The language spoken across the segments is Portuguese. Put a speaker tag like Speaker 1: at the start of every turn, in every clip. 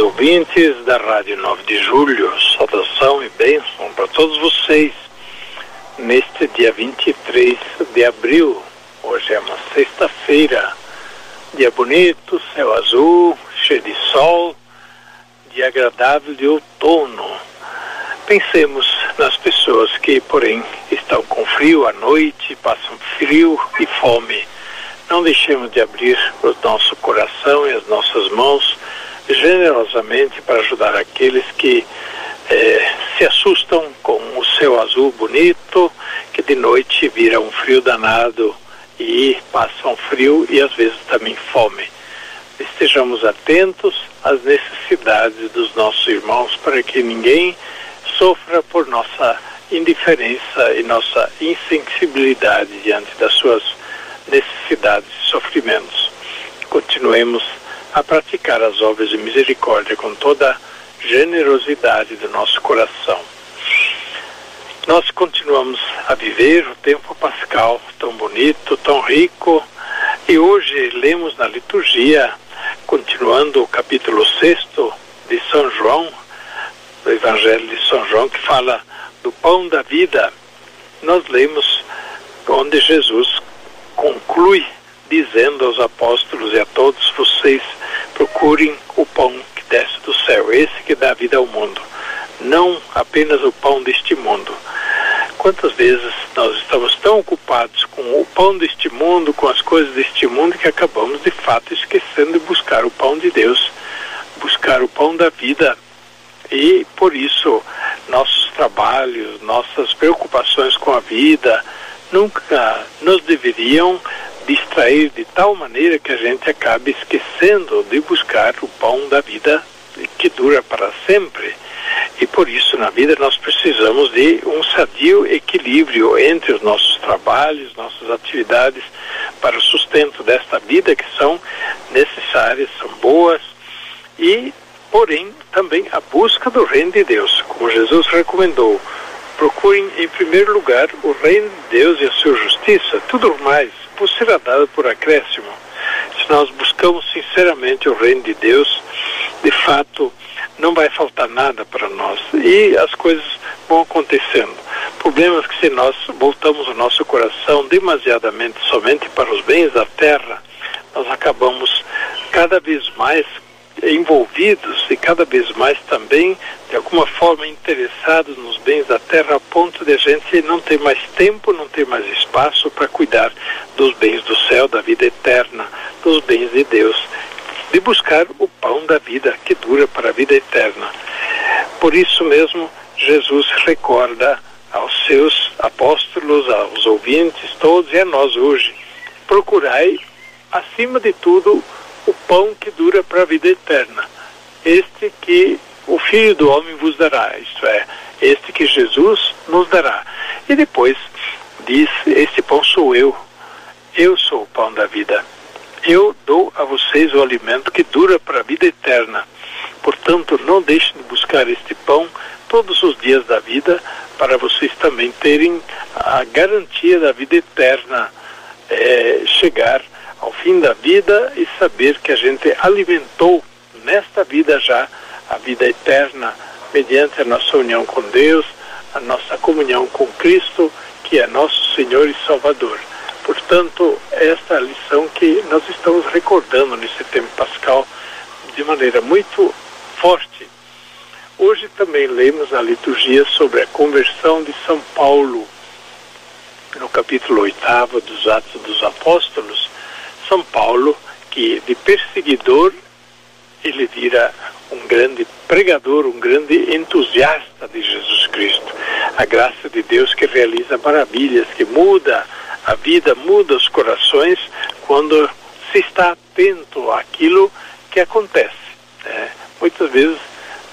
Speaker 1: Ouvintes da Rádio 9 de Julho, saudação e bênção para todos vocês neste dia 23 de abril. Hoje é uma sexta-feira, dia bonito, céu azul, cheio de sol, dia agradável de outono. Pensemos nas pessoas que, porém, estão com frio à noite, passam frio e fome. Não deixemos de abrir o nosso coração e as nossas mãos generosamente para ajudar aqueles que eh, se assustam com o céu azul bonito, que de noite vira um frio danado e passam frio e às vezes também fome. Estejamos atentos às necessidades dos nossos irmãos para que ninguém sofra por nossa indiferença e nossa insensibilidade diante das suas necessidades e sofrimentos. Continuemos a praticar as obras de misericórdia com toda a generosidade do nosso coração. Nós continuamos a viver o tempo pascal tão bonito, tão rico, e hoje lemos na liturgia, continuando o capítulo 6 de São João, do Evangelho de São João, que fala do pão da vida. Nós lemos onde Jesus conclui dizendo aos apóstolos e a todos vocês procurem o pão que desce do céu, esse que dá vida ao mundo, não apenas o pão deste mundo. Quantas vezes nós estamos tão ocupados com o pão deste mundo, com as coisas deste mundo, que acabamos de fato esquecendo de buscar o pão de Deus, buscar o pão da vida. E por isso nossos trabalhos, nossas preocupações com a vida nunca nos deveriam distrair de tal maneira que a gente acabe esquecendo de buscar o pão da vida que dura para sempre. E por isso, na vida, nós precisamos de um sadio equilíbrio entre os nossos trabalhos, nossas atividades para o sustento desta vida, que são necessárias, são boas, e, porém, também a busca do reino de Deus, como Jesus recomendou. Procurem, em primeiro lugar, o reino de Deus e a sua justiça, tudo mais vos será dado por acréscimo. Se nós buscamos sinceramente o reino de Deus, de fato, não vai faltar nada para nós. E as coisas vão acontecendo. Problemas que se nós voltamos o nosso coração demasiadamente somente para os bens da terra, nós acabamos cada vez mais envolvidos e cada vez mais também, de alguma forma, interessados nos bens da terra, a ponto de a gente não ter mais tempo, não ter mais espaço para cuidar dos bens do céu, da vida eterna, dos bens de Deus, de buscar o pão da vida que dura para a vida eterna. Por isso mesmo, Jesus recorda aos seus apóstolos, aos ouvintes, todos e a nós hoje: procurai, acima de tudo, o pão que dura para a vida eterna. Este que o Filho do Homem vos dará, isto é, este que Jesus nos dará. E depois diz: Este pão sou eu, eu sou o pão da vida. Eu dou a vocês o alimento que dura para a vida eterna. Portanto, não deixem de buscar este pão todos os dias da vida, para vocês também terem a garantia da vida eterna, é, chegar ao fim da vida e saber que a gente alimentou nesta vida já a vida eterna mediante a nossa união com Deus, a nossa comunhão com Cristo, que é nosso Senhor e Salvador. Portanto, esta é a lição que nós estamos recordando nesse tempo pascal de maneira muito forte. Hoje também lemos a liturgia sobre a conversão de São Paulo, no capítulo 8 dos Atos dos Apóstolos, são Paulo, que de perseguidor ele vira um grande pregador, um grande entusiasta de Jesus Cristo. A graça de Deus que realiza maravilhas, que muda a vida, muda os corações quando se está atento àquilo que acontece. Né? Muitas vezes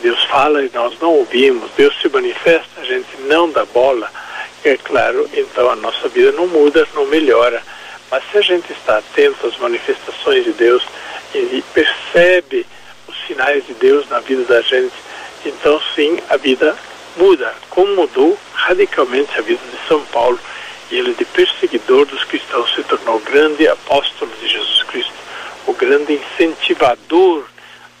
Speaker 1: Deus fala e nós não ouvimos, Deus se manifesta, a gente não dá bola, é claro, então a nossa vida não muda, não melhora. Mas se a gente está atento às manifestações de Deus e percebe os sinais de Deus na vida da gente, então sim a vida muda, como mudou radicalmente a vida de São Paulo. E ele, de perseguidor dos cristãos, se tornou grande apóstolo de Jesus Cristo, o grande incentivador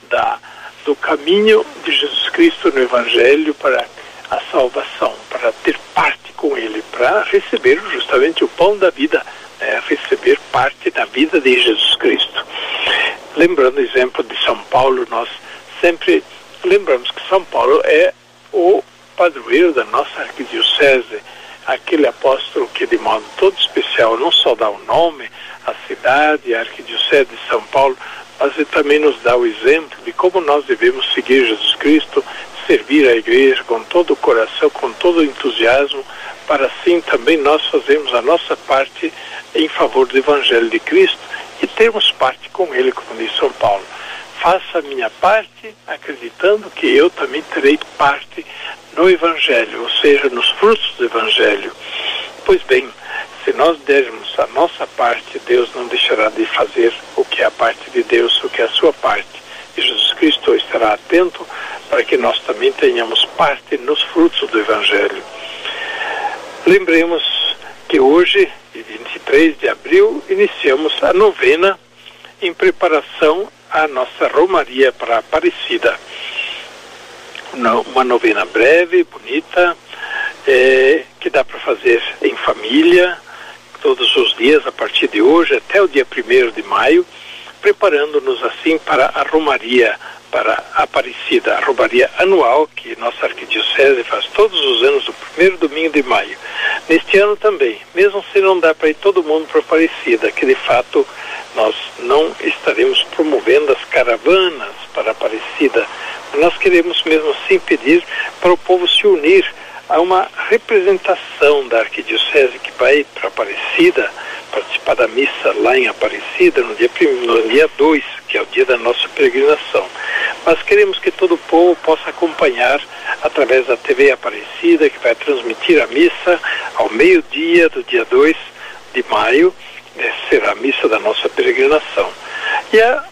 Speaker 1: da, do caminho de Jesus Cristo no Evangelho para a salvação, para ter parte com Ele, para receber justamente o pão da vida, né, receber parte da vida de Jesus Cristo. Lembrando o exemplo de São Paulo, nós sempre lembramos que São Paulo é o padroeiro da nossa arquidiocese, aquele apóstolo que de modo todo especial não só dá o nome, a cidade, a arquidiocese de São Paulo, mas ele também nos dá o exemplo de como nós devemos seguir Jesus Cristo, servir a igreja com todo o coração, com todo o entusiasmo, para assim também nós fazermos a nossa parte em favor do Evangelho de Cristo e termos parte com ele, como diz São Paulo. Faça a minha parte acreditando que eu também terei parte no Evangelho, ou seja, nos frutos do Evangelho. Pois bem, se nós dermos a nossa parte, Deus não deixará de fazer o que é a parte de Deus, o que é a sua parte. E Jesus Cristo estará atento para que nós também tenhamos parte nos frutos do Evangelho. Lembremos que hoje, 23 de abril, iniciamos a novena em preparação à nossa Romaria para a Aparecida uma novena breve, bonita, é, que dá para fazer em família, todos os dias, a partir de hoje até o dia 1 de maio, preparando-nos assim para a Romaria, para a Aparecida, a Romaria anual que nossa arquidiocese faz todos os anos, no primeiro domingo de maio. Neste ano também, mesmo se não dá para ir todo mundo para Aparecida, que de fato nós não estaremos promovendo as caravanas para Aparecida, nós queremos mesmo assim pedir para o povo se unir a uma representação da arquidiocese que vai para Aparecida, participar da missa lá em Aparecida no dia, no dia 2, que é o dia da nossa peregrinação. Mas queremos que todo o povo possa acompanhar através da TV Aparecida, que vai transmitir a missa ao meio-dia do dia 2 de maio, será a missa da nossa peregrinação. E a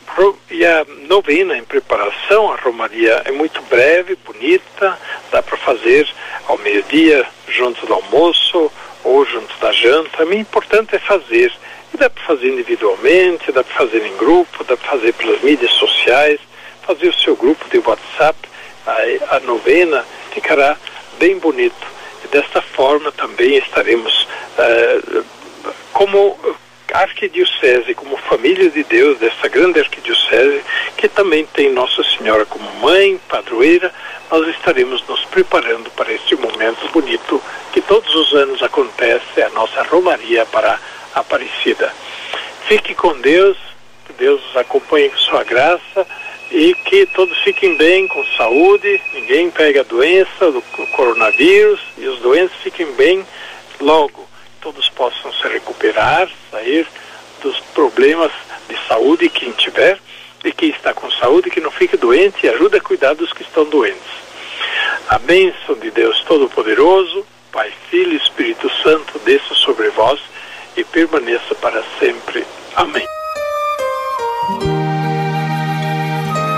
Speaker 1: e a novena em preparação, a Romaria é muito breve, bonita, dá para fazer ao meio-dia, junto do almoço ou junto da janta. O importante é fazer. E dá para fazer individualmente, dá para fazer em grupo, dá para fazer pelas mídias sociais, fazer o seu grupo de WhatsApp. A, a novena ficará bem bonito. E desta forma também estaremos uh, como arquidiocese, como família de Deus dessa grande arquidiocese, que também tem Nossa Senhora como mãe, padroeira, nós estaremos nos preparando para este momento bonito que todos os anos acontece, a nossa romaria para a Aparecida. Fique com Deus, que Deus os acompanhe com sua graça e que todos fiquem bem, com saúde, ninguém pegue a doença do coronavírus e os doentes fiquem bem logo todos possam se recuperar, sair dos problemas de saúde, quem tiver, e quem está com saúde, que não fique doente e ajude a cuidar dos que estão doentes. A bênção de Deus Todo-Poderoso, Pai, Filho e Espírito Santo, desça sobre vós e permaneça para sempre. Amém.